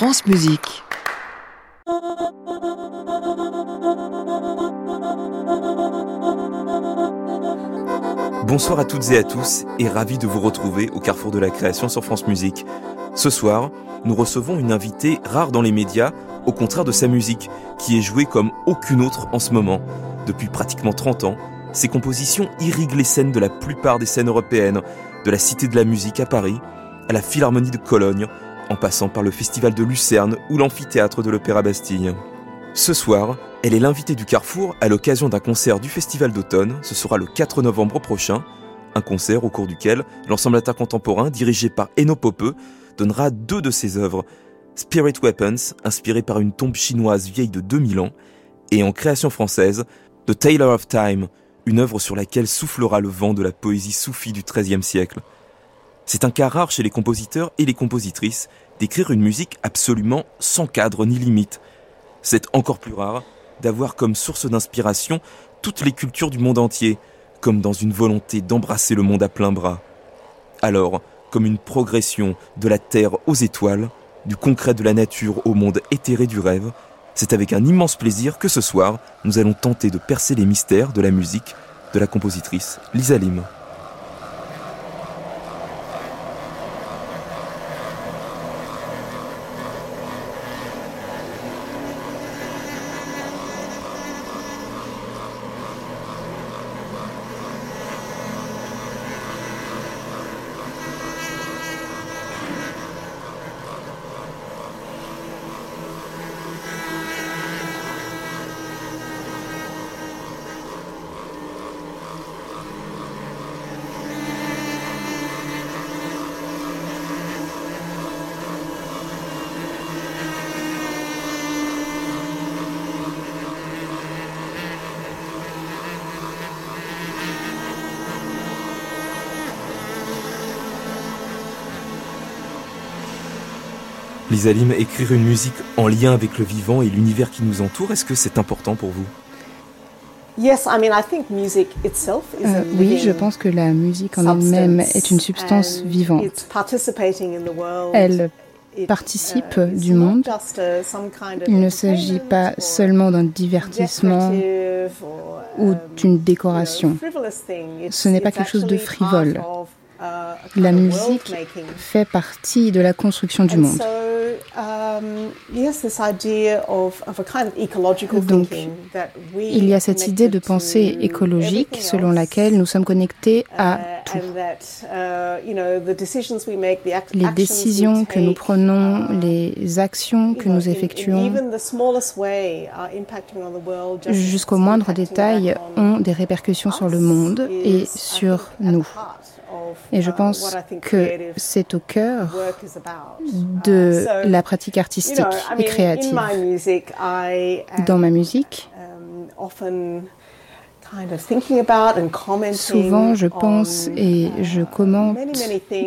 France Musique. Bonsoir à toutes et à tous et ravi de vous retrouver au carrefour de la création sur France Musique. Ce soir, nous recevons une invitée rare dans les médias, au contraire de sa musique, qui est jouée comme aucune autre en ce moment. Depuis pratiquement 30 ans, ses compositions irriguent les scènes de la plupart des scènes européennes, de la Cité de la Musique à Paris, à la Philharmonie de Cologne, en passant par le Festival de Lucerne ou l'amphithéâtre de l'Opéra Bastille. Ce soir, elle est l'invitée du Carrefour à l'occasion d'un concert du Festival d'automne. Ce sera le 4 novembre prochain. Un concert au cours duquel l'ensemble d'art contemporain, dirigé par Eno Popeux, donnera deux de ses œuvres. Spirit Weapons, inspiré par une tombe chinoise vieille de 2000 ans, et en création française, The Tailor of Time, une œuvre sur laquelle soufflera le vent de la poésie soufie du XIIIe siècle. C'est un cas rare chez les compositeurs et les compositrices d'écrire une musique absolument sans cadre ni limite. C'est encore plus rare d'avoir comme source d'inspiration toutes les cultures du monde entier, comme dans une volonté d'embrasser le monde à plein bras. Alors, comme une progression de la Terre aux étoiles, du concret de la nature au monde éthéré du rêve, c'est avec un immense plaisir que ce soir, nous allons tenter de percer les mystères de la musique de la compositrice Lisa Lim. Lisa Lim, écrire une musique en lien avec le vivant et l'univers qui nous entoure, est-ce que c'est important pour vous? Euh, oui, je pense que la musique en elle-même est une substance vivante. Elle participe du monde. Il ne s'agit pas seulement d'un divertissement ou d'une décoration. Ce n'est pas quelque chose de frivole. La musique fait partie de la construction du monde. Donc, il y a cette idée de pensée écologique selon laquelle nous sommes connectés à tout. Les décisions que nous prenons, les actions que nous effectuons, jusqu'au moindre détail, ont des répercussions sur le monde et sur nous. Et je pense que c'est au cœur de la pratique artistique et créative. Dans ma musique, Souvent, je pense et je commente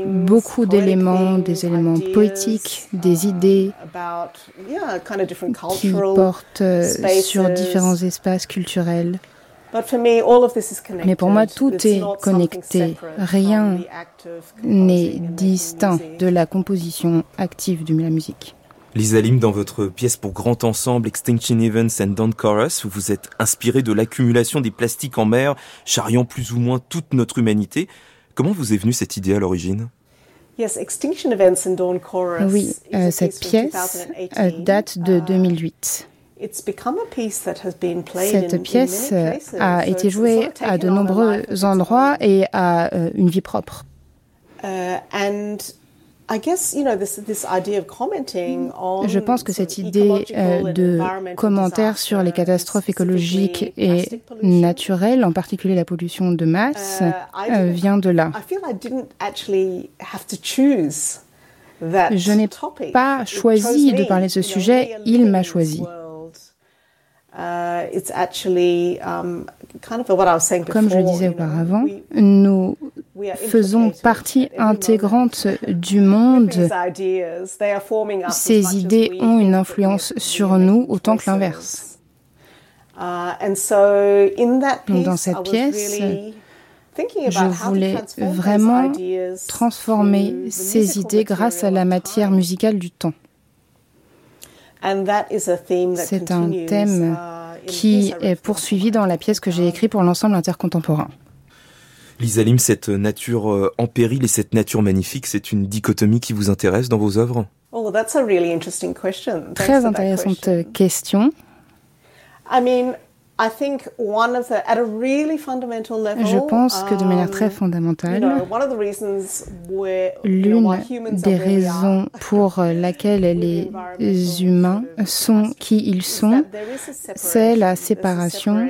beaucoup d'éléments, des éléments poétiques, des idées qui portent sur différents espaces culturels. Mais pour moi, tout est connecté. Rien n'est distinct de la composition active de la musique. Lisa Lim, dans votre pièce pour grand ensemble Extinction Events and Don't Chorus, vous vous êtes inspiré de l'accumulation des plastiques en mer, charriant plus ou moins toute notre humanité. Comment vous est venue cette idée à l'origine? Oui, euh, cette pièce euh, date de 2008. Cette pièce euh, a été jouée à de nombreux endroits et a euh, une vie propre. Je pense que cette idée euh, de commentaire sur les catastrophes écologiques et naturelles, en particulier la pollution de masse, vient de là. Je n'ai pas choisi de parler de ce sujet, il m'a choisi. Comme je le disais auparavant, nous faisons partie intégrante du monde. Ces idées ont une influence sur nous autant que l'inverse. Uh, dans cette pièce, je voulais vraiment transformer ces idées grâce à la matière musicale du temps. C'est un thème uh, qui est poursuivi dans la pièce que j'ai écrite pour l'ensemble intercontemporain. Lisa Lim, cette nature euh, en péril et cette nature magnifique, c'est une dichotomie qui vous intéresse dans vos œuvres? Oh, Très intéressante question. Je pense que de manière très um, fondamentale, l'une des raisons pour laquelle les humains sont qui ils sont, c'est la séparation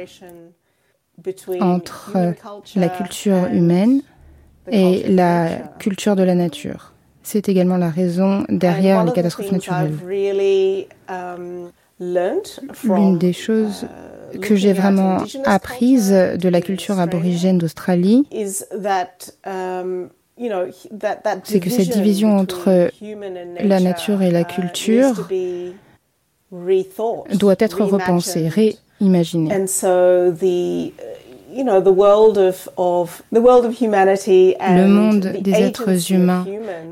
entre la culture humaine et la culture de la nature. C'est également la raison derrière les catastrophes naturelles. Um, l'une des choses uh, que j'ai vraiment apprise de la culture aborigène d'Australie, um, c'est que cette division entre la nature et la culture doit être repensée, réimaginée. Le monde des êtres humains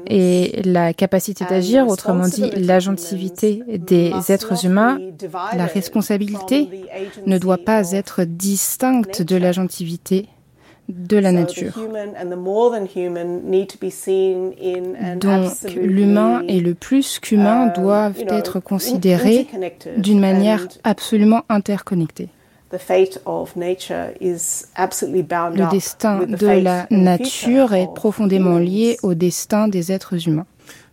et la capacité d'agir, autrement dit l'agentivité des êtres humains, la responsabilité ne doit pas être distincte de l'agentivité de la nature. Donc l'humain et le plus qu'humain um, doivent être considérés d'une manière absolument interconnectée. Le destin de la nature est profondément lié au destin des êtres humains.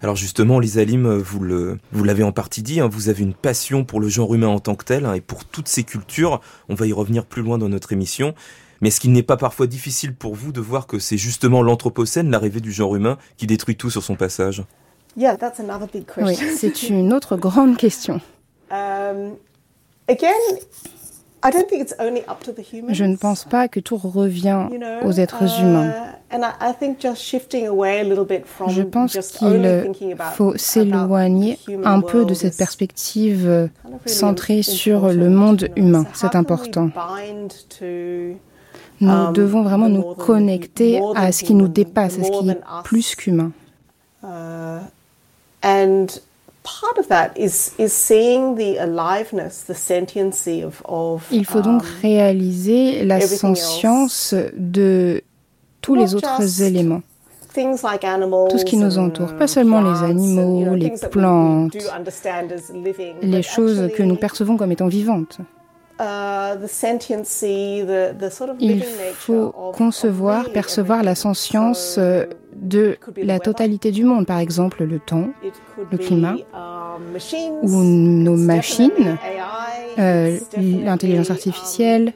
Alors justement, Lisa Lim, vous le, vous l'avez en partie dit, hein, vous avez une passion pour le genre humain en tant que tel hein, et pour toutes ces cultures. On va y revenir plus loin dans notre émission. Mais est-ce qu'il n'est pas parfois difficile pour vous de voir que c'est justement l'anthropocène, l'arrivée du genre humain, qui détruit tout sur son passage? Oui, c'est une autre grande question. Um, again, je ne pense pas que tout revient aux êtres humains. Je pense qu'il faut s'éloigner un peu de cette perspective centrée sur le monde humain. C'est important. Nous um, devons vraiment nous connecter à ce qui nous dépasse, à ce qui est plus qu'humain. Uh, il faut donc um, réaliser la science de tous les autres éléments. Tout ce qui nous entoure, pas seulement les animaux, les plantes, les choses que nous percevons comme étant vivantes. Uh, il faut concevoir, percevoir la sentience euh, de la totalité du monde, par exemple le temps, le climat, um, ou nos machines, euh, l'intelligence artificielle,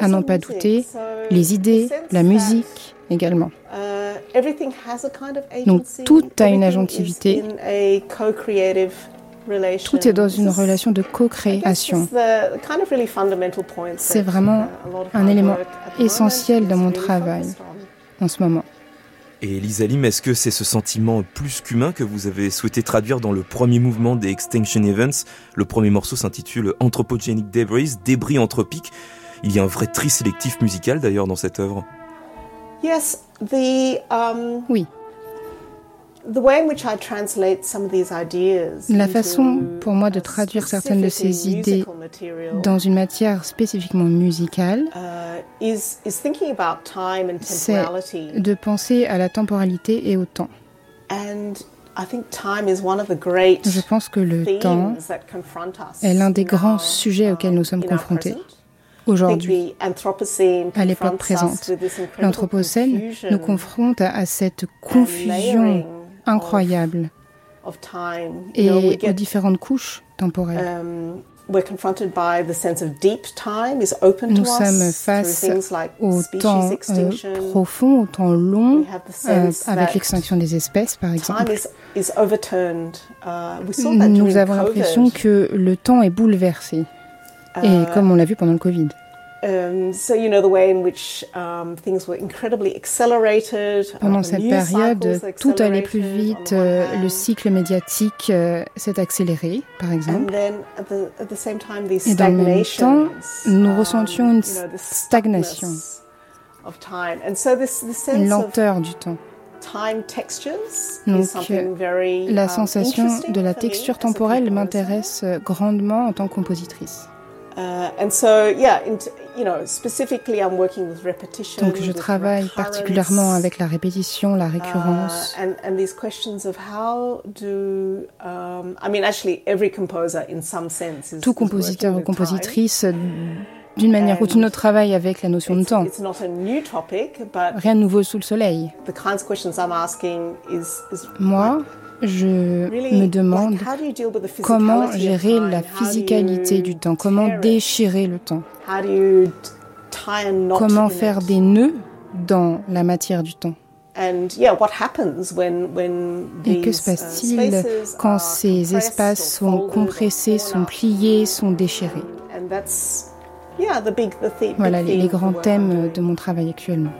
à n'en pas douter, les idées, la musique également. Uh, Donc tout a une agentivité. Tout est dans une relation de co-création. C'est vraiment un élément essentiel dans mon travail en ce moment. Et Lisa Lim, est-ce que c'est ce sentiment plus qu'humain que vous avez souhaité traduire dans le premier mouvement des Extinction Events? Le premier morceau s'intitule Anthropogenic Debris, débris anthropiques. Il y a un vrai tri sélectif musical d'ailleurs dans cette œuvre. Um, oui. La façon pour moi de traduire certaines de ces idées dans une matière spécifiquement musicale, uh, c'est de penser à la temporalité et au temps. Je pense que le temps est l'un des grands sujets auxquels nous sommes confrontés aujourd'hui, à l'époque présente. L'Anthropocène nous confronte à cette confusion incroyable et aux différentes couches temporelles. Nous sommes face au temps euh, profond, au temps long, euh, avec l'extinction des espèces, par exemple. Uh, Nous avons l'impression que le temps est bouleversé, et uh, comme on l'a vu pendant le Covid. Pendant cette période, tout allait plus vite, euh, le cycle médiatique euh, s'est accéléré, par exemple. Et dans le même temps, nous ressentions une stagnation, une lenteur du temps. Donc, la um, sensation de la texture temporelle m'intéresse grandement en tant que compositrice. Donc je travaille particulièrement avec la répétition, la récurrence. Tout compositeur ou compositrice d'une manière ou d'une autre travaille avec la notion de temps. Rien de nouveau sous le soleil. Moi, je me demande comment gérer la physicalité du temps, comment déchirer le temps, comment faire des nœuds dans la matière du temps? Et que se uh, passe-t-il quand ces espaces sont compressés, sont pliés, sont déchirés? Voilà les grands thèmes de mon travail actuellement.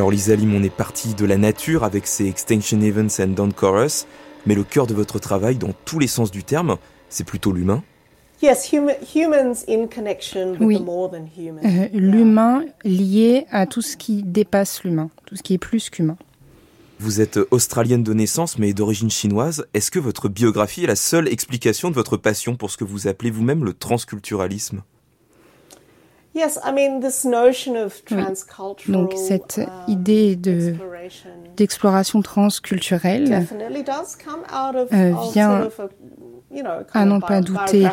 Alors Lisa Lim, on est parti de la nature avec ses Extinction Events and Down Chorus, mais le cœur de votre travail, dans tous les sens du terme, c'est plutôt l'humain. Oui, euh, l'humain lié à tout ce qui dépasse l'humain, tout ce qui est plus qu'humain. Vous êtes australienne de naissance mais d'origine chinoise. Est-ce que votre biographie est la seule explication de votre passion pour ce que vous appelez vous-même le transculturalisme? Donc cette uh, idée de d'exploration transculturelle euh, vient à n'en pas douter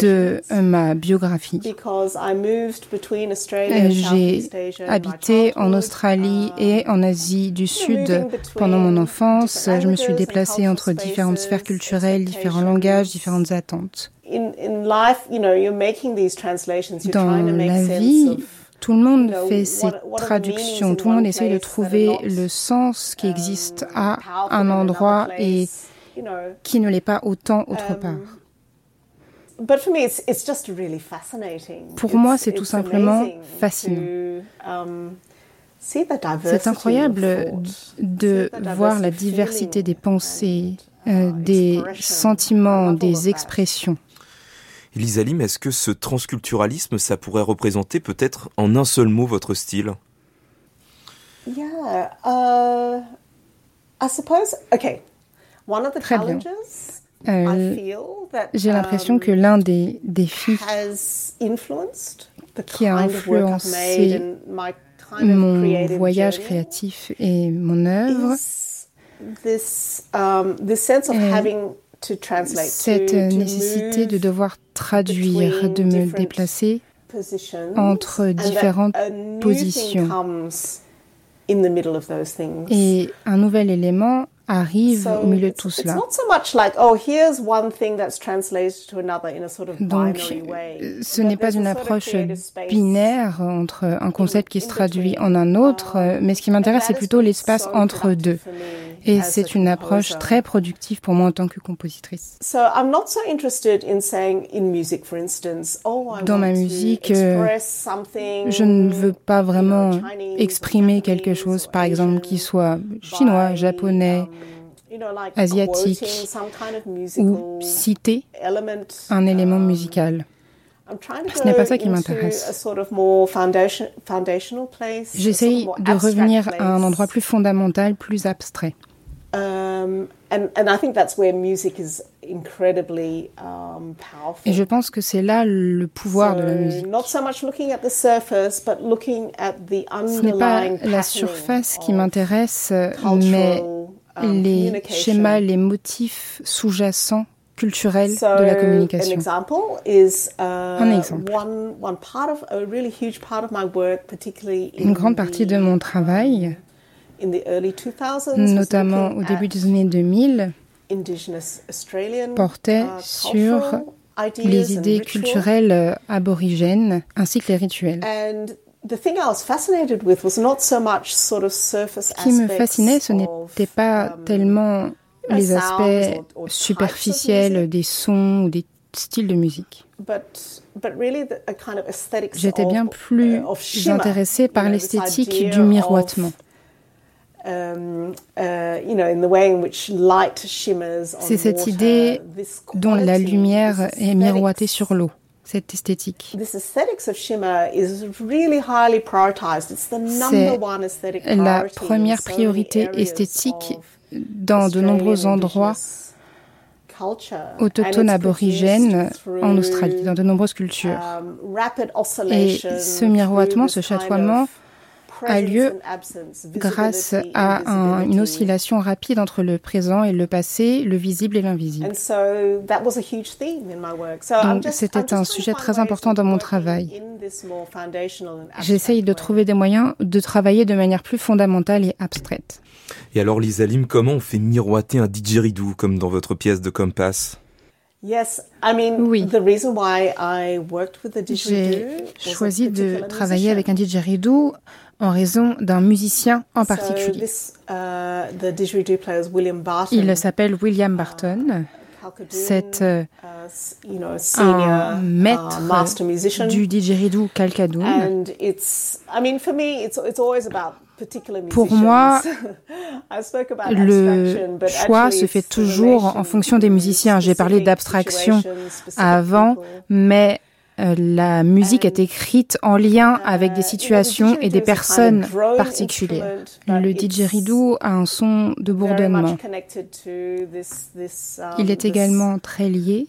de euh, ma biographie. J'ai habité en Australie uh, et en Asie du Sud pendant mon enfance. Je me suis déplacée entre différentes sphères culturelles, différents langages, différentes attentes. Dans la vie, tout le monde fait ces traductions, tout le monde essaie de trouver le sens qui existe um, à un endroit et qui ne l'est pas autant autre um, part. Pour moi, c'est tout simplement fascinant. Um, c'est incroyable de voir la diversité des pensées, euh, des sentiments, des expressions. Elisa Lim, est-ce que ce transculturalisme, ça pourrait représenter peut-être en un seul mot votre style? Yeah, uh, I suppose. Okay, Très bien. Euh, J'ai l'impression que um, l'un des défis qui a influencé mon voyage créatif et mon œuvre um, est cette nécessité de devoir traduire, de me déplacer entre différentes positions. Et un nouvel élément arrive au milieu de tout cela. Donc, ce n'est pas une approche binaire entre un concept qui se traduit en un autre, mais ce qui m'intéresse, c'est plutôt l'espace entre deux. Et c'est une approche très productive pour moi en tant que compositrice. Dans ma musique, euh, je ne veux pas vraiment exprimer quelque chose, par exemple, qui soit chinois, japonais, um, asiatique, ou citer un élément um, musical. Ce n'est pas ça qui m'intéresse. J'essaye de revenir à un endroit plus fondamental, plus abstrait. Et je pense que c'est là le pouvoir de la musique. Ce n'est pas la surface qui m'intéresse, mais les schémas, les motifs sous-jacents culturels de la communication. Un exemple. Une grande partie de mon travail, notamment au début des années 2000, portait uh, sur les idées culturelles aborigènes ainsi que les rituels. Ce qui me fascinait, ce n'était pas um, tellement les aspects superficiels des sons ou des styles de musique. J'étais bien plus uh, intéressée par l'esthétique du miroitement. Um, uh, C'est cette idée dont la lumière est miroitée sur l'eau, cette esthétique. C'est la première priorité esthétique dans de nombreux endroits autochtones aborigènes en Australie, dans de nombreuses cultures. Um, Et ce miroitement, ce chatoiement, a lieu grâce à une oscillation rapide entre le présent et le passé, le visible et l'invisible. Donc c'était un sujet très important dans mon travail. J'essaye de trouver des moyens de travailler de manière plus fondamentale et abstraite. Et alors Lisa Lim, comment on fait miroiter un didgeridoo comme dans votre pièce de Compass? Oui. J'ai choisi de travailler avec un didgeridoo en raison d'un musicien en particulier. Uh, Il s'appelle William Barton. C'est uh, un maître du didgeridoo Calcadoon. Pour moi, le choix se fait toujours en fonction des musiciens. J'ai parlé d'abstraction avant, mais euh, la musique est écrite en lien avec des situations et des personnes particulières. Le didgeridoo a un son de bourdonnement. Il est également très lié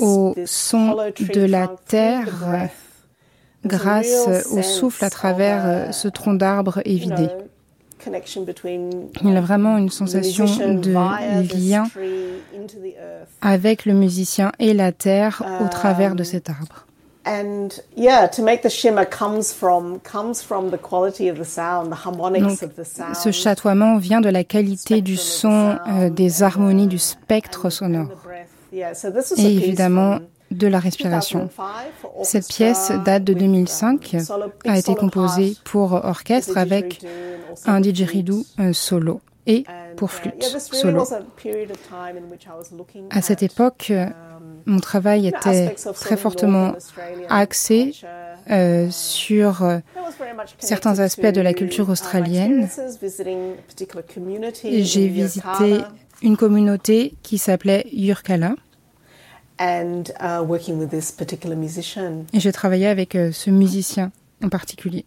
au son de la terre grâce au souffle à travers euh, ce tronc d'arbre évidé. Il a vraiment une sensation de lien avec le musicien et la terre au travers de um, cet arbre. ce chatoiement vient de la qualité du son, euh, des harmonies du spectre sonore. Et évidemment, de la respiration. Cette pièce date de 2005, a été composée pour orchestre avec un didgeridoo solo et pour flûte solo. À cette époque, mon travail était très fortement axé euh, sur certains aspects de la culture australienne. J'ai visité une communauté qui s'appelait Yurkala. Et j'ai travaillé avec euh, ce musicien en particulier.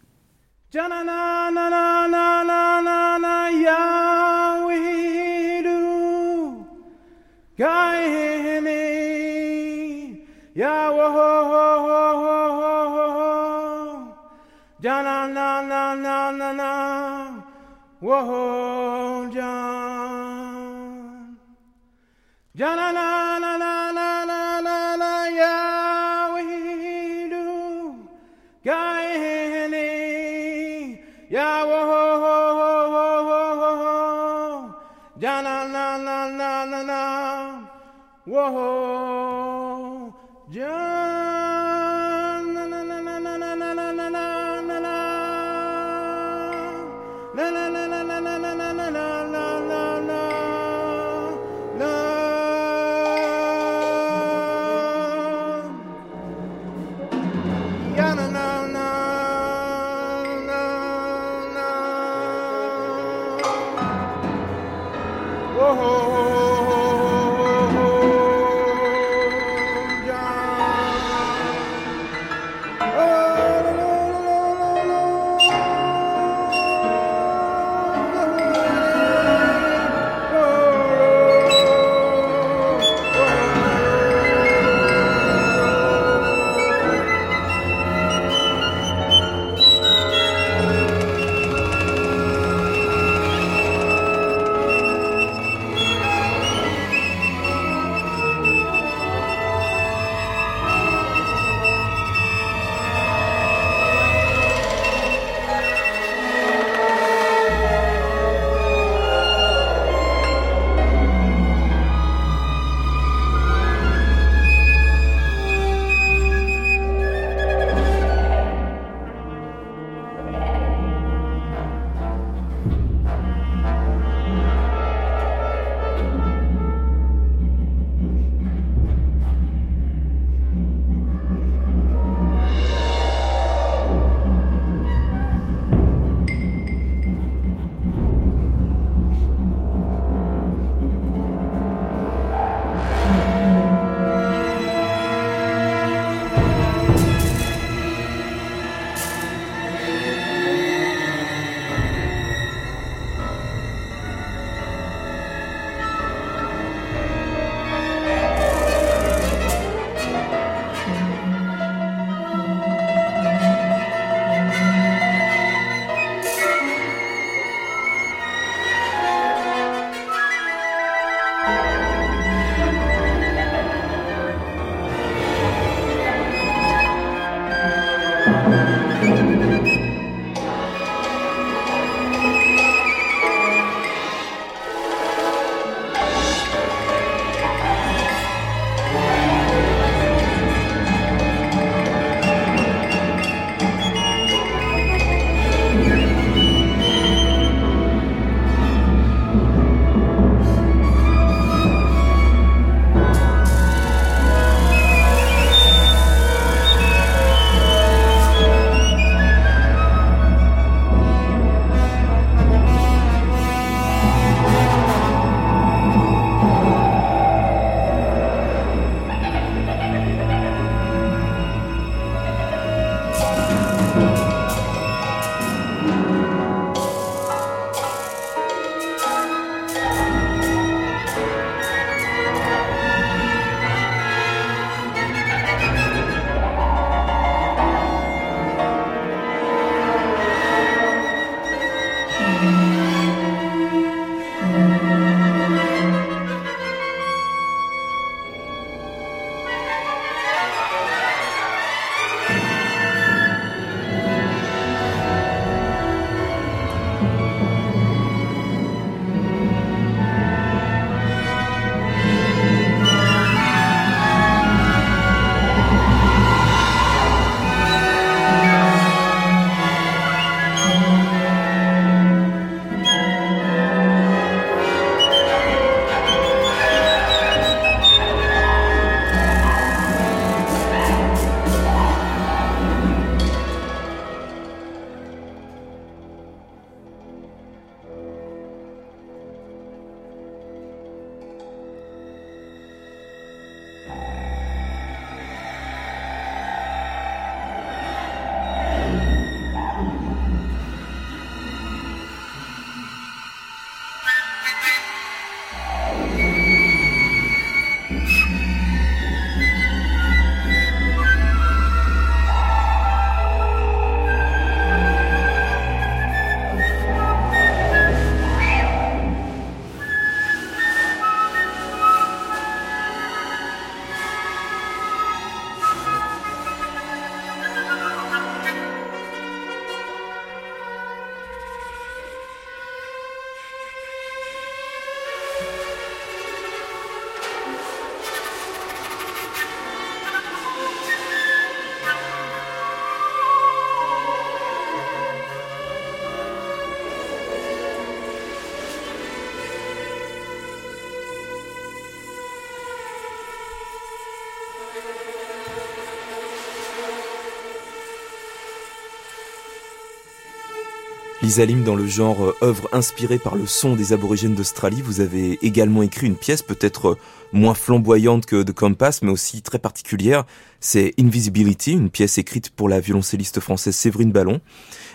Lisa Lim, dans le genre euh, œuvre inspirée par le son des aborigènes d'Australie, vous avez également écrit une pièce peut-être euh, moins flamboyante que The Compass, mais aussi très particulière. C'est Invisibility, une pièce écrite pour la violoncelliste française Séverine Ballon.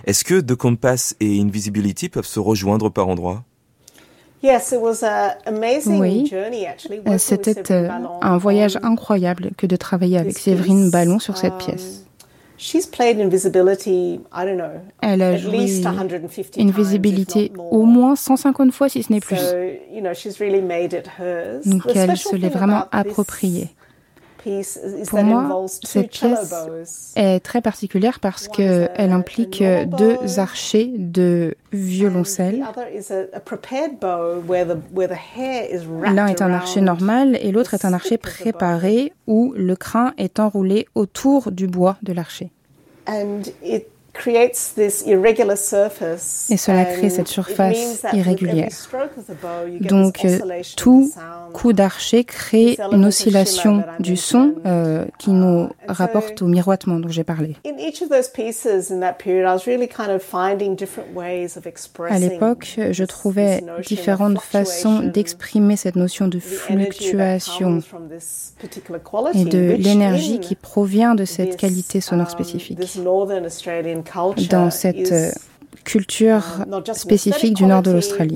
Est-ce que The Compass et Invisibility peuvent se rejoindre par endroits? Oui, c'était un voyage incroyable que de travailler avec Séverine Ballon sur cette um, pièce. Elle a joué Invisibility au moins 150 fois, si ce n'est plus. Donc elle se l'est vraiment appropriée. Pour moi, cette pièce est très particulière parce qu'elle implique deux archers de violoncelle. L'un est un archer normal et l'autre est un archer préparé où le crin est enroulé autour du bois de l'archer. Et cela crée cette surface irrégulière. Donc euh, tout coup d'archer crée une oscillation du son euh, qui nous rapporte au miroitement dont j'ai parlé. À l'époque, je trouvais différentes façons d'exprimer cette notion de fluctuation et de l'énergie qui provient de cette qualité sonore um, spécifique dans cette euh, culture spécifique du nord de l'Australie.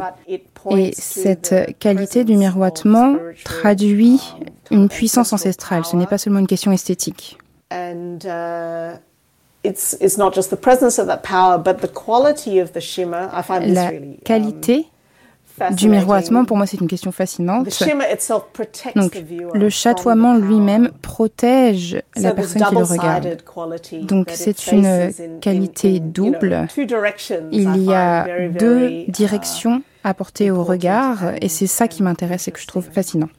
Et cette qualité du miroitement traduit une puissance ancestrale. Ce n'est pas seulement une question esthétique. La qualité du miroitement, pour moi, c'est une question fascinante. Donc, le chatoiement lui-même protège la personne qui le regarde. Donc, c'est une qualité double. Il y a deux uh, directions apportées au regard, et c'est ça qui m'intéresse et que je trouve fascinant.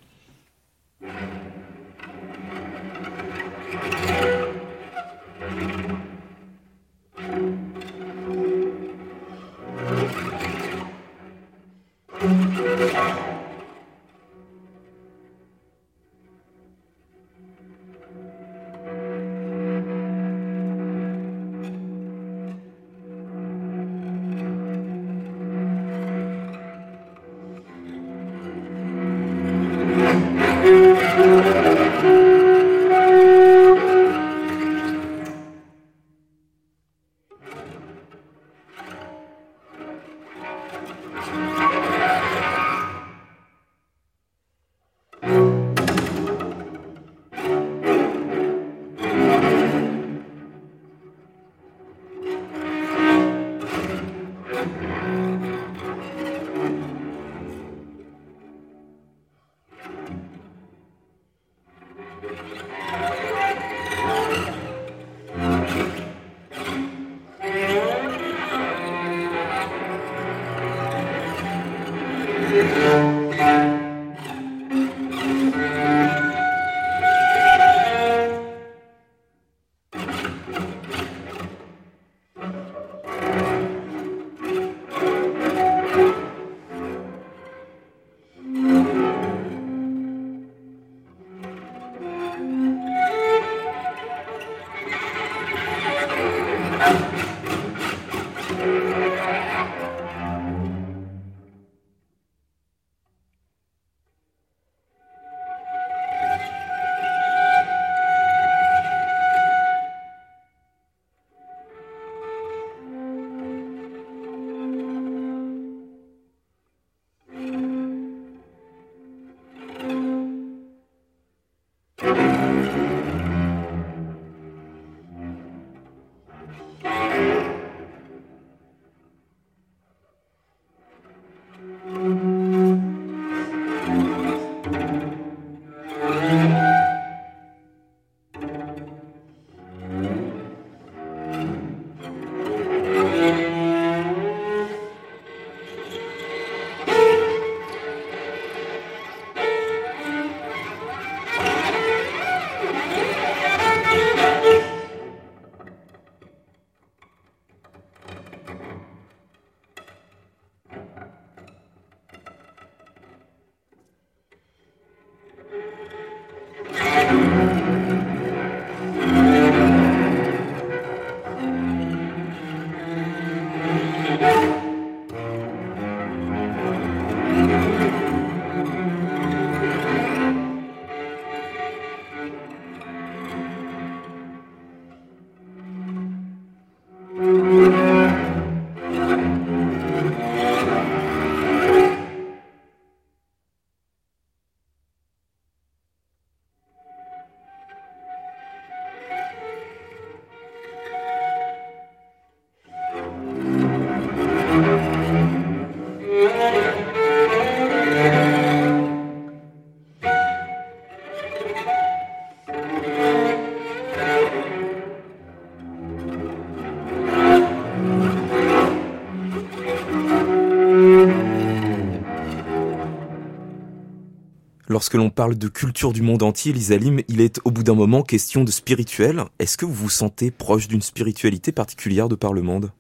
Lorsque l'on parle de culture du monde entier, Lisalim, il est au bout d'un moment question de spirituel. Est-ce que vous vous sentez proche d'une spiritualité particulière de par le monde?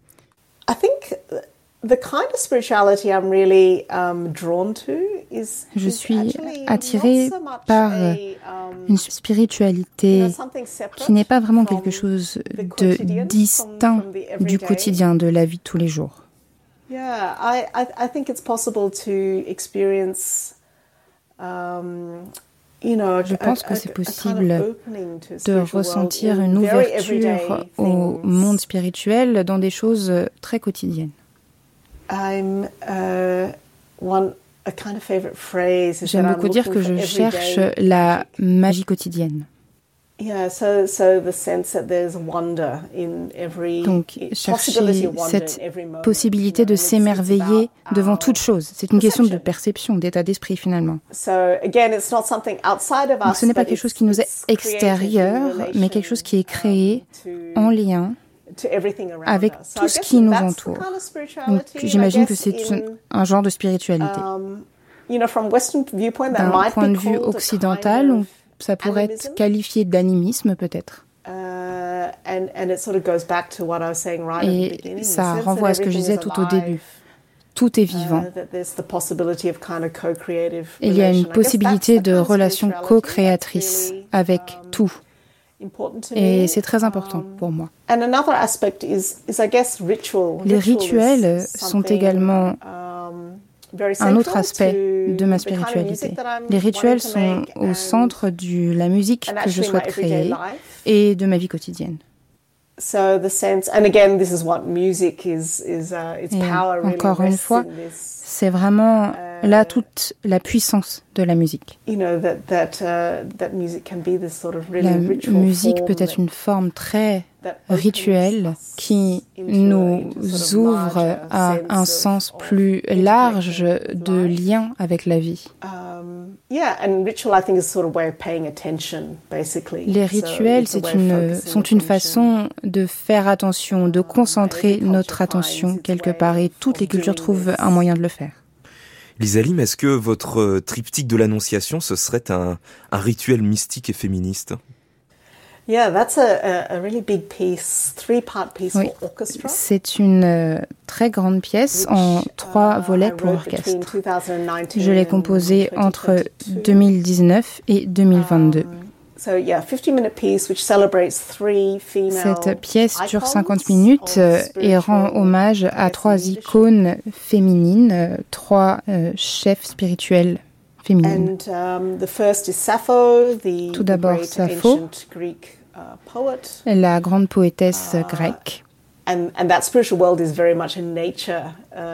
Je suis attirée par um, une spiritualité qui n'est pas vraiment quelque chose de distinct du quotidien, de la vie de tous les jours. Je pense que c'est possible de ressentir une ouverture au monde spirituel dans des choses très quotidiennes. Uh, J'aime beaucoup dire que je cherche la magie quotidienne. Donc, chercher cette possibilité de s'émerveiller devant toute chose. C'est une question de perception, d'état d'esprit finalement. Donc, ce n'est pas quelque chose qui nous est extérieur, mais quelque chose qui est créé en lien avec tout ce qui nous entoure. Donc j'imagine que c'est un genre de spiritualité. Um, D'un point de vue occidental, ça pourrait être qualifié d'animisme peut-être. Uh, Et ça renvoie à ce que je disais tout au début. Tout est uh, vivant. Il y a une possibilité de relation co-créatrice avec um, tout. Et c'est très important um, pour moi. Les rituels sont également um, un autre aspect de ma spiritualité. Les rituels sont au centre de la musique que je souhaite créer et de ma vie quotidienne. encore une fois, c'est vraiment là toute la puissance de la musique. la musique peut être une forme très rituelle qui nous ouvre à un sens plus large de lien avec la vie. Les rituels une, sont une façon de faire attention, de concentrer notre attention quelque part et toutes les cultures trouvent un moyen de le faire. Lisalim, est-ce que votre euh, triptyque de l'Annonciation, ce serait un, un rituel mystique et féministe? C'est une euh, très grande pièce en trois uh, volets pour orchestre. Je l'ai composée entre 2019 et 2022. Cette pièce dure 50 minutes euh, et rend hommage à trois icônes féminines, euh, trois euh, chefs spirituels féminines. Tout d'abord Sappho, la grande poétesse uh, grecque.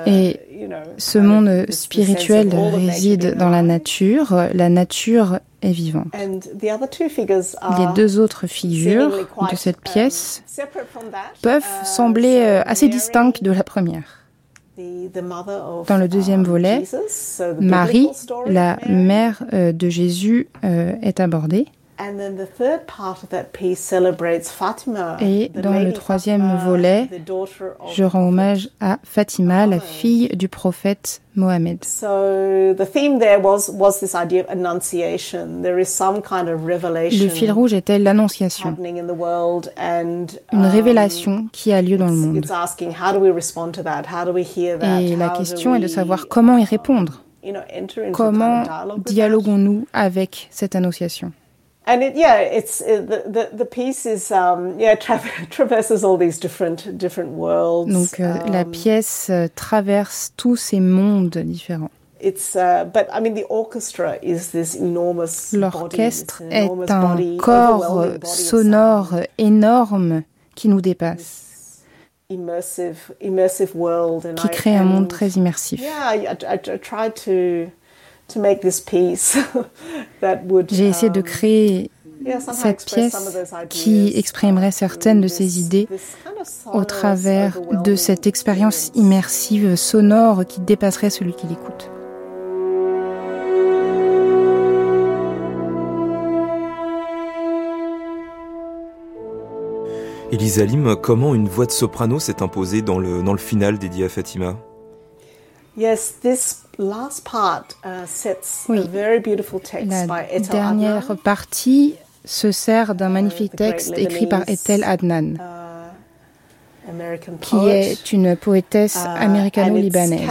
Et ce monde spirituel réside dans la nature. La nature est vivante. Les deux autres figures de cette um, pièce peuvent uh, sembler euh, assez distinctes de la première. Dans le deuxième um, volet, Marie, la mère euh, de Jésus, euh, est abordée. Et dans le troisième volet, je rends hommage à Fatima, la fille du prophète Mohammed. Le fil rouge était l'annonciation, une révélation qui a lieu dans le monde. Et la question est de savoir comment y répondre. Comment dialoguons-nous avec cette annonciation? And it, yeah, it's uh, the, the, piece is um, yeah tra traverses all these different different worlds. Donc euh, um, la pièce euh, traverse tous ces mondes différents. It's, uh, but I mean the orchestra is this enormous. L'orchestre est un corps sonore énorme qui nous dépasse. Immersive, immersive world and qui crée un monde très immersif. Yeah, I, I, I tried to J'ai essayé de um, créer cette pièce qui exprimerait certaines de ces idées au travers de cette expérience immersive sonore qui dépasserait celui qui l'écoute. Elisa Lim, comment une voix de soprano s'est imposée dans le, dans le final dédié à Fatima? Yes, this La dernière partie se sert d'un magnifique texte écrit par Ethel Adnan, qui est une poétesse américano-libanaise.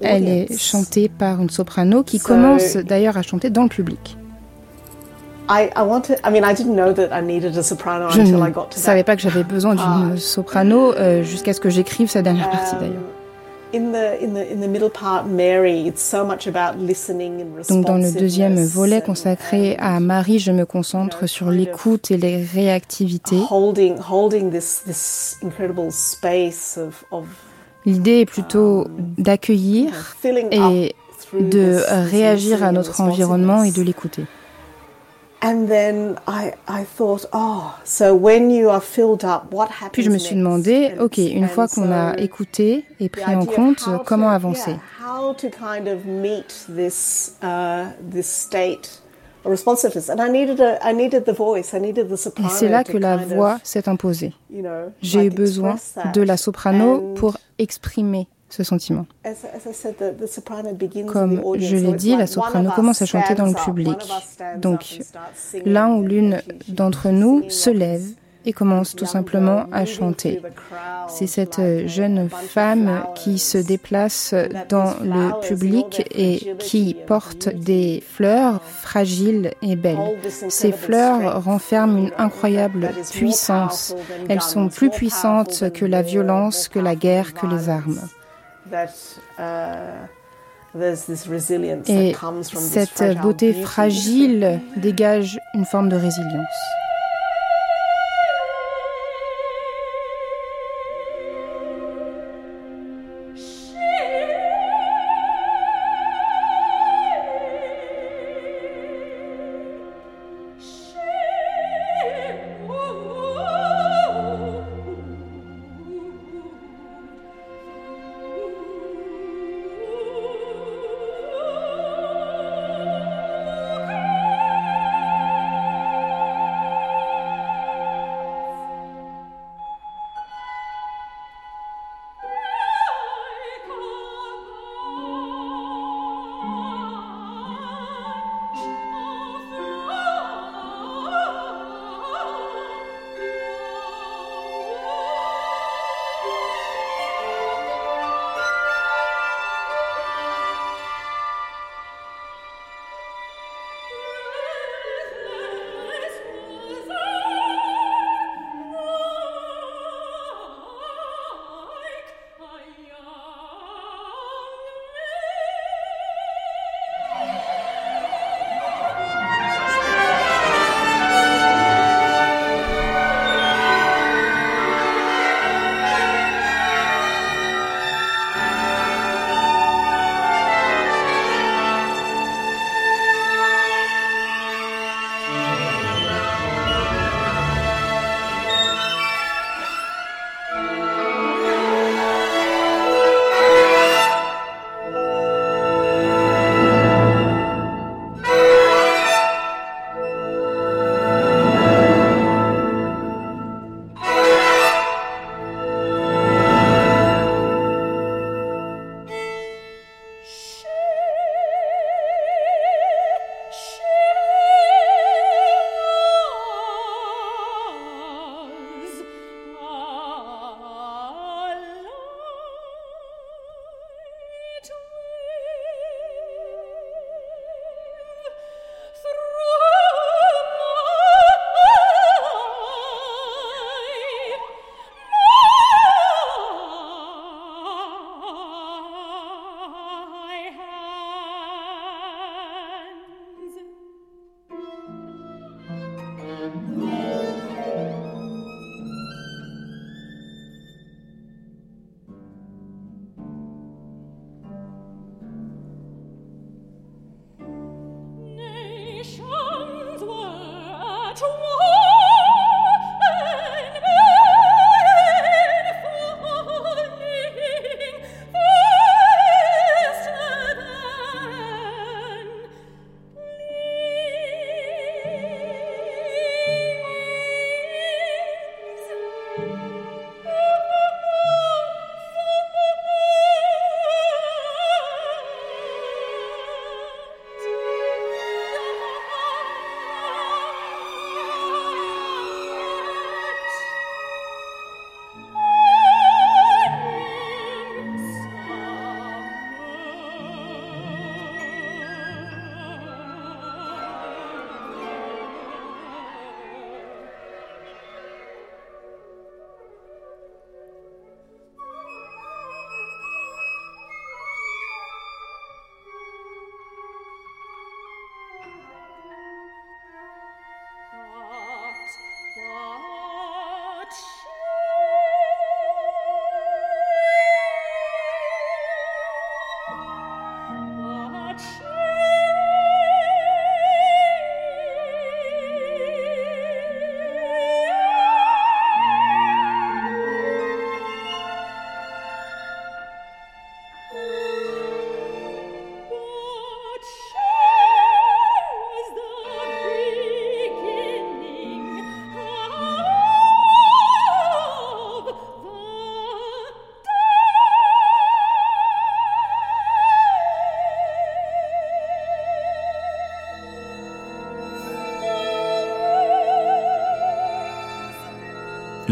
Elle est chantée par une soprano qui commence d'ailleurs à chanter dans le public. Je ne savais pas que j'avais besoin d'une soprano euh, jusqu'à ce que j'écrive sa dernière partie d'ailleurs. Donc dans le deuxième volet consacré à Marie, je me concentre sur l'écoute et les réactivités. L'idée est plutôt um, d'accueillir et de réagir à notre environnement et de l'écouter. Puis je me suis demandé, ok, une fois qu'on a écouté et pris en compte, comment avancer? et c'est là que la voix s'est imposée. J'ai eu besoin de la soprano pour exprimer ce sentiment. Comme je l'ai dit, la soprano commence à chanter dans le public. Donc, l'un ou l'une d'entre nous se lève et commence tout simplement à chanter. C'est cette jeune femme qui se déplace dans le public et qui porte des fleurs fragiles et belles. Ces fleurs renferment une incroyable puissance. Elles sont plus puissantes que la violence, que la guerre, que les armes. Et cette beauté fragile dégage une forme de résilience.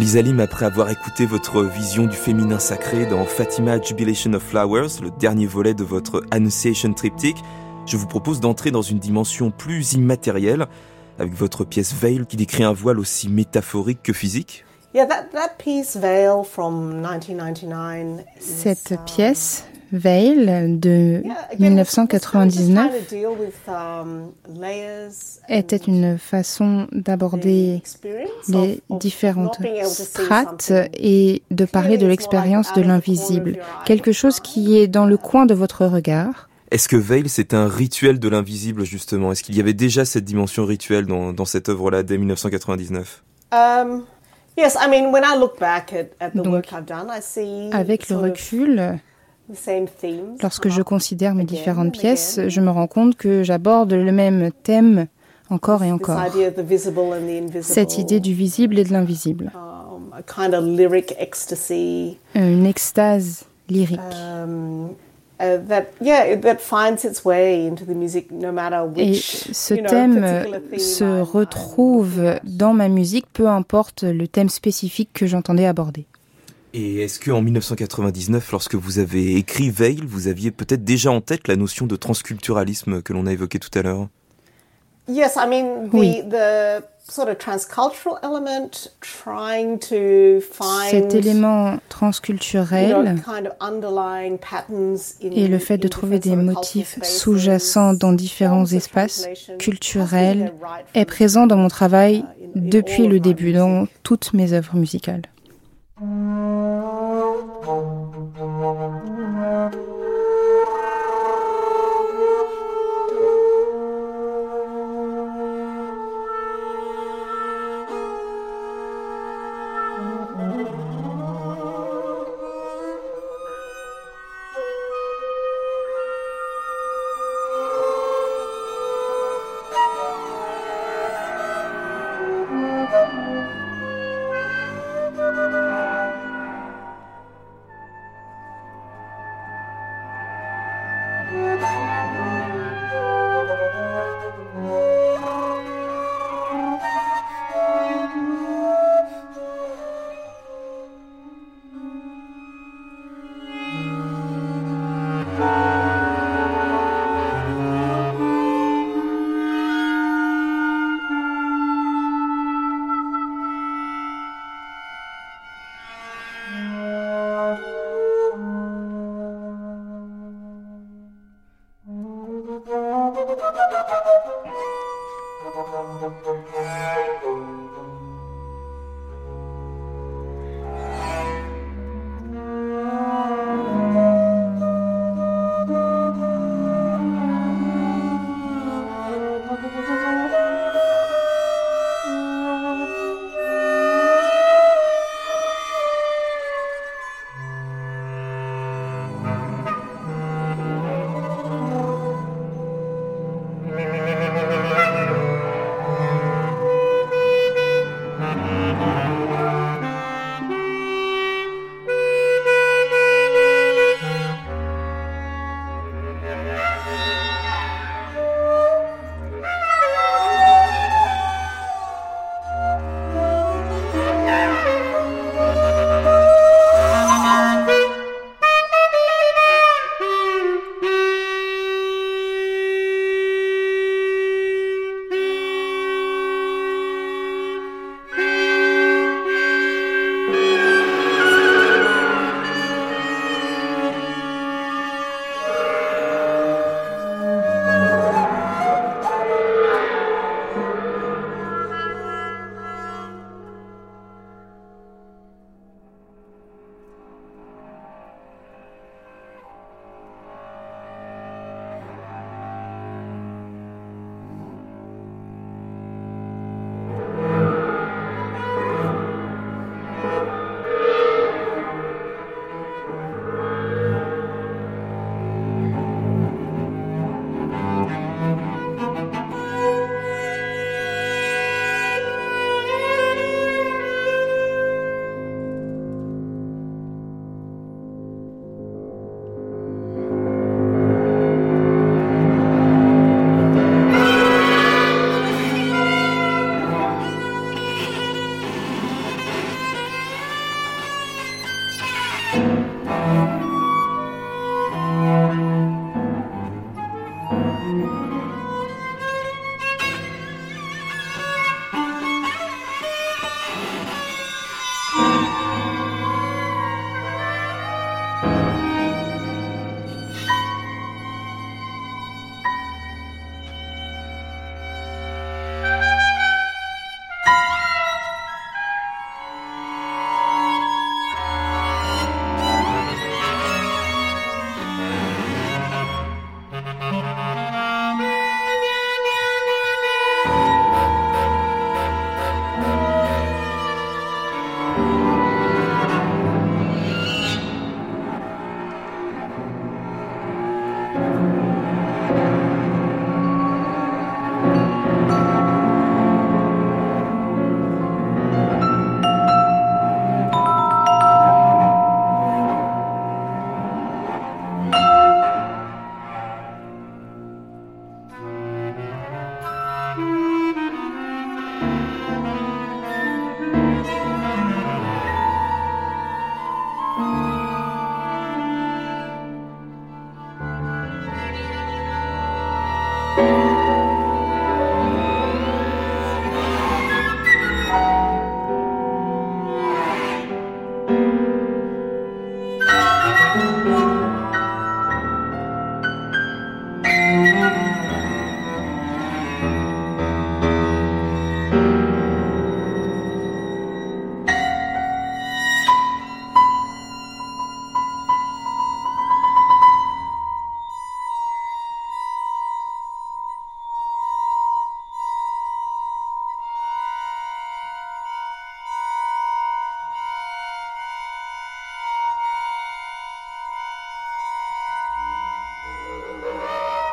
Lisa Lim, après avoir écouté votre vision du féminin sacré dans Fatima Jubilation of Flowers, le dernier volet de votre Annunciation triptyque, je vous propose d'entrer dans une dimension plus immatérielle avec votre pièce Veil qui décrit un voile aussi métaphorique que physique. Cette pièce Veil de 1999 était une façon d'aborder les différentes strates et de parler de l'expérience de l'invisible, quelque chose qui est dans le coin de votre regard. Est-ce que Veil, c'est un rituel de l'invisible, justement? Est-ce qu'il y avait déjà cette dimension rituelle dans, dans cette œuvre-là dès 1999 um, avec le recul, Lorsque je considère mes différentes pièces, je me rends compte que j'aborde le même thème encore et encore. Cette idée du visible et de l'invisible. Une extase lyrique. Et ce thème se retrouve dans ma musique, peu importe le thème spécifique que j'entendais aborder. Et est-ce qu'en 1999, lorsque vous avez écrit Veil, vous aviez peut-être déjà en tête la notion de transculturalisme que l'on a évoquée tout à l'heure? Yes, I mean the, the sort of transcultural element, trying to find cet élément transculturel et le fait de trouver des motifs sous-jacents dans différents espaces culturels est présent dans mon travail uh, depuis le début, dans toutes mes œuvres musicales. Música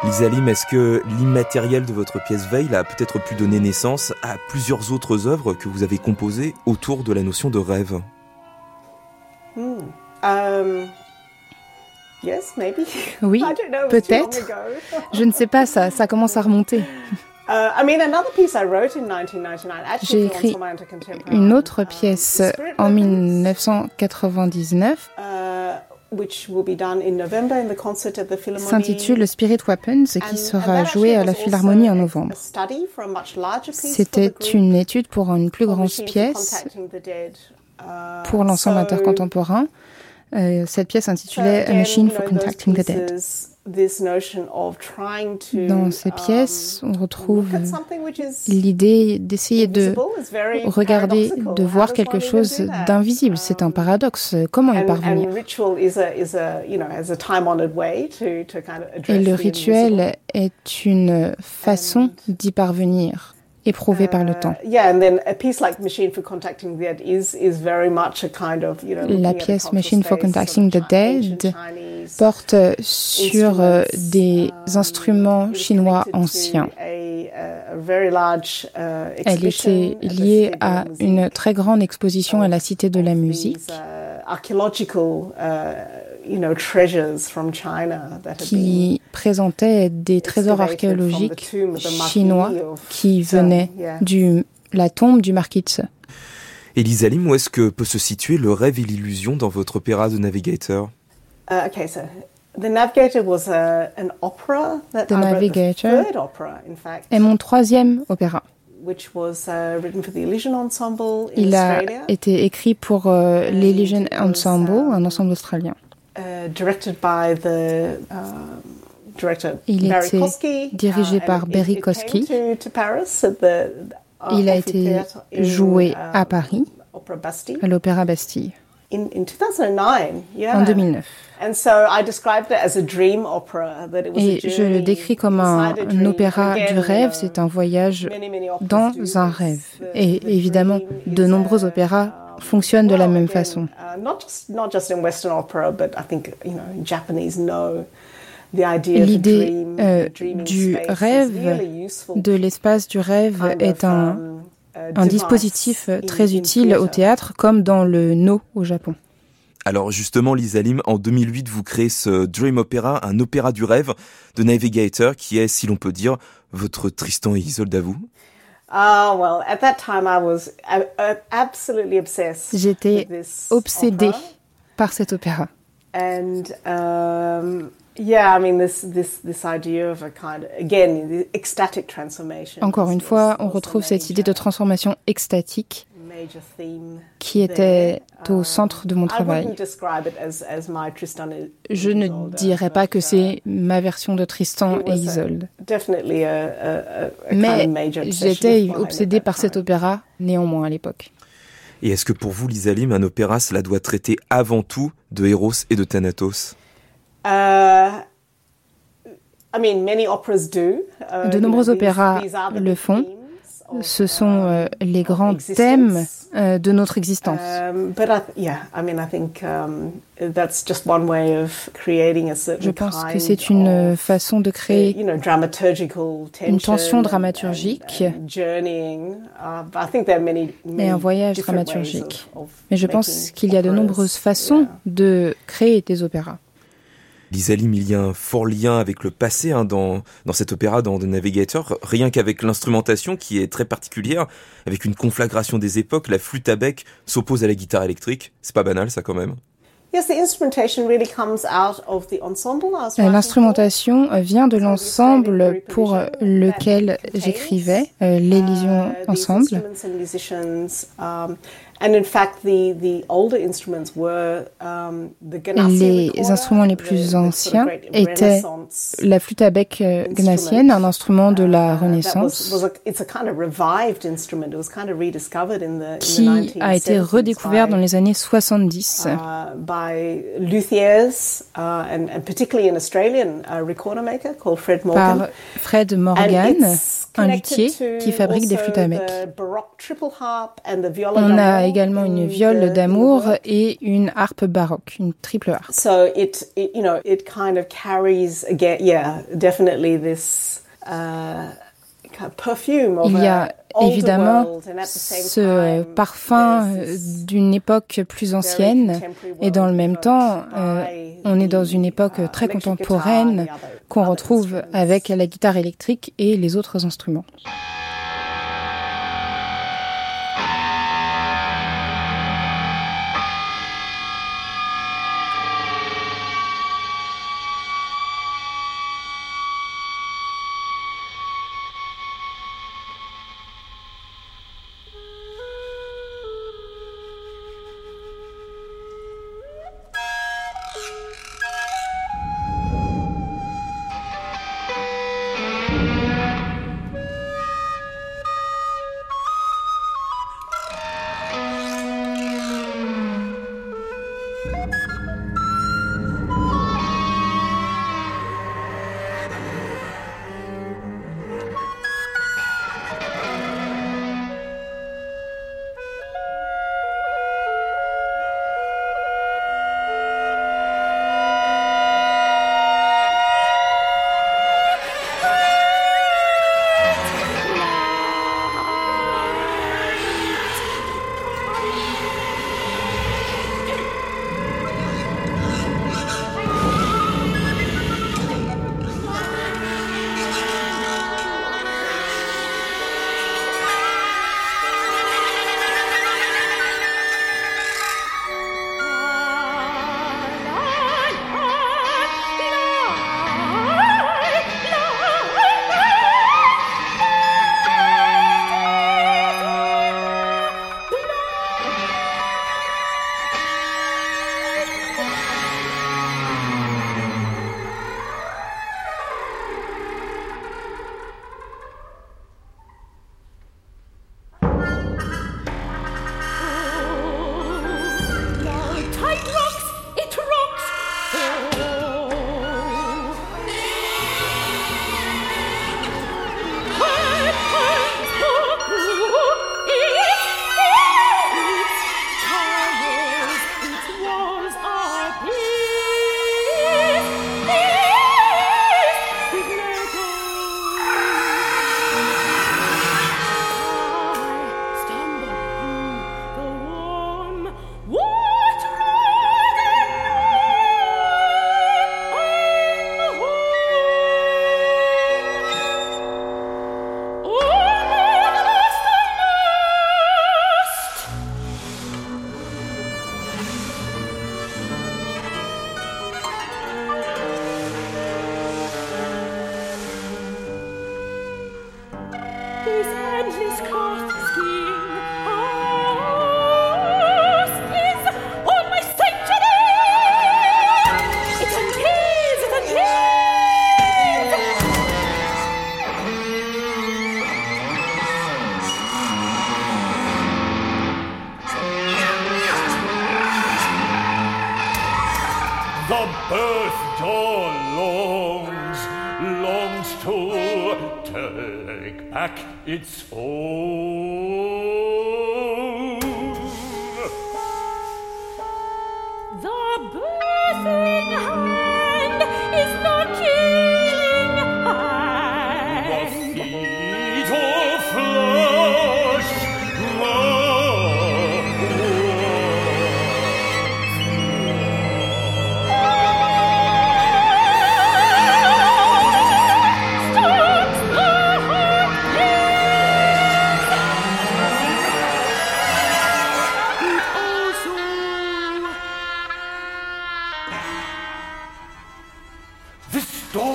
Lisalim, est-ce que l'immatériel de votre pièce Veil a peut-être pu donner naissance à plusieurs autres œuvres que vous avez composées autour de la notion de rêve? Hmm. um, Oui, peut-être. Je ne sais pas, ça, ça commence à remonter. J'ai écrit une autre pièce en 1999 s'intitule Spirit Weapons qui sera joué à la Philharmonie en novembre. C'était une étude pour une plus grande pièce uh, pour l'ensemble intercontemporain. Euh, cette pièce intitulée A Machine for Contacting the Dead. Dans ces pièces, on retrouve l'idée d'essayer de regarder, de voir quelque chose d'invisible? C'est un paradoxe. Comment y parvenir? Et le rituel est une façon d'y parvenir éprouvé par le temps. La pièce Machine for Contacting the Dead porte sur euh, des instruments chinois anciens. Elle était liée à une très grande exposition à la Cité de la musique qui présentait des trésors archéologiques chinois qui venaient de la tombe du marquis de Elisa Lim, où est-ce que peut se situer le rêve et l'illusion dans votre opéra The Navigator uh, The Navigator was an opera that The Navigator est mon troisième opéra. Which was, uh, written for the Elysian Ensemble in Il a été écrit pour uh, l'Elysian Ensemble, um, un ensemble australien. Uh, directed by the, uh, director Il Barry était dirigé uh, par Barry Kosky. Il a été joué à Paris, à l'Opéra Bastille, in, in 2009, yeah. en 2009. And so I described it as a dream opera, that it was Et je le décris comme un, un opéra du rêve, c'est un voyage dans un rêve. Et évidemment, de nombreux opéras fonctionnent de la même façon. L'idée euh, du rêve, de l'espace du rêve, est un, um, un dispositif très utile au théâtre, comme dans le No au Japon. Alors justement, Lisa Lim, en 2008, vous créez ce Dream Opera, un opéra du rêve de Navigator, qui est, si l'on peut dire, votre Tristan et Isolde à vous. J'étais obsédée par cet opéra. And um, encore une fois, on retrouve cette idée de transformation extatique qui était au centre de mon travail. Je ne dirais pas que c'est ma version de Tristan et Isolde. Mais j'étais obsédée par cet opéra néanmoins à l'époque. Et est-ce que pour vous, Lisa Lim, un opéra, cela doit traiter avant tout de Eros et de Thanatos? Uh, uh, de nombreux opéras le font ce sont euh, les grands thèmes euh, de notre existence. Je pense que c'est une façon de créer une tension dramaturgique uh, et un voyage dramaturgique. Mais je pense qu'il y a de nombreuses façons de créer des opéras. Lisa Lim, il y a un fort lien avec le passé hein, dans, dans cet opéra, dans The Navigator, rien qu'avec l'instrumentation qui est très particulière, avec une conflagration des époques, la flûte à bec s'oppose à la guitare électrique. C'est pas banal ça quand même. L'instrumentation vient de l'ensemble pour lequel j'écrivais, euh, l'Élysion uh, Ensemble. Les instruments les plus anciens étaient la flûte à bec euh, gnatienne, un instrument de la uh, Renaissance, qui a été redécouvert dans les années 70 uh, par Fred Morgan, un luthier qui fabrique des flûtes à bec. On a également une viole d'amour et une harpe baroque, une triple harpe. So it, it you know, it kind of carries again, yeah, definitely this uh, perfume of Il y a évidemment ce parfum d'une époque plus ancienne et dans le même temps, euh, on est dans une époque très contemporaine qu'on retrouve avec la guitare électrique et les autres instruments.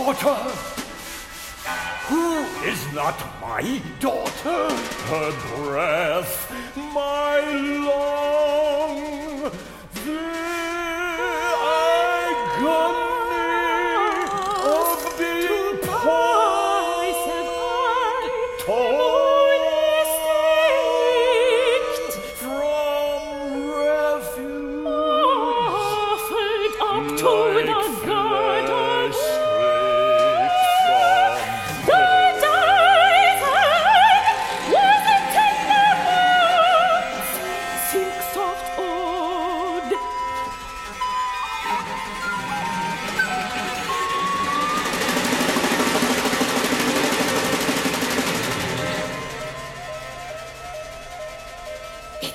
Daughter? Who is not my daughter? Her breath, my lung,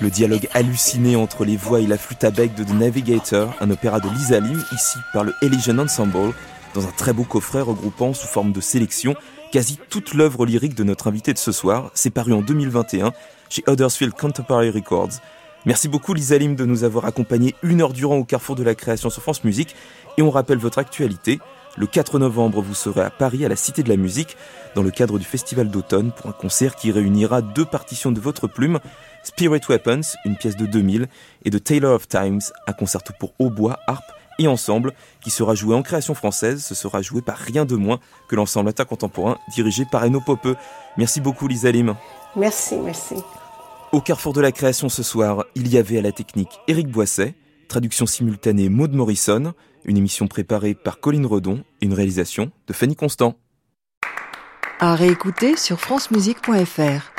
Le dialogue halluciné entre les voix et la flûte à bec de The Navigator, un opéra de Lisa Lim, ici par le Elysian Ensemble, dans un très beau coffret regroupant sous forme de sélection quasi toute l'œuvre lyrique de notre invité de ce soir. C'est paru en 2021 chez Huddersfield Contemporary Records. Merci beaucoup Lisa Lim de nous avoir accompagnés une heure durant au carrefour de la création sur France Musique et on rappelle votre actualité. Le 4 novembre, vous serez à Paris à la Cité de la Musique dans le cadre du Festival d'automne pour un concert qui réunira deux partitions de votre plume, Spirit Weapons, une pièce de 2000, et de Taylor of Times, un concerto pour hautbois, harpe et ensemble, qui sera joué en création française. Ce sera joué par rien de moins que l'ensemble Attaque contemporain dirigé par Eno Popeux. Merci beaucoup Lisa Lim. Merci, merci. Au carrefour de la création ce soir, il y avait à la technique Éric Boisset, traduction simultanée Maud Morrison, une émission préparée par Colline Redon une réalisation de Fanny Constant. À réécouter sur francemusique.fr.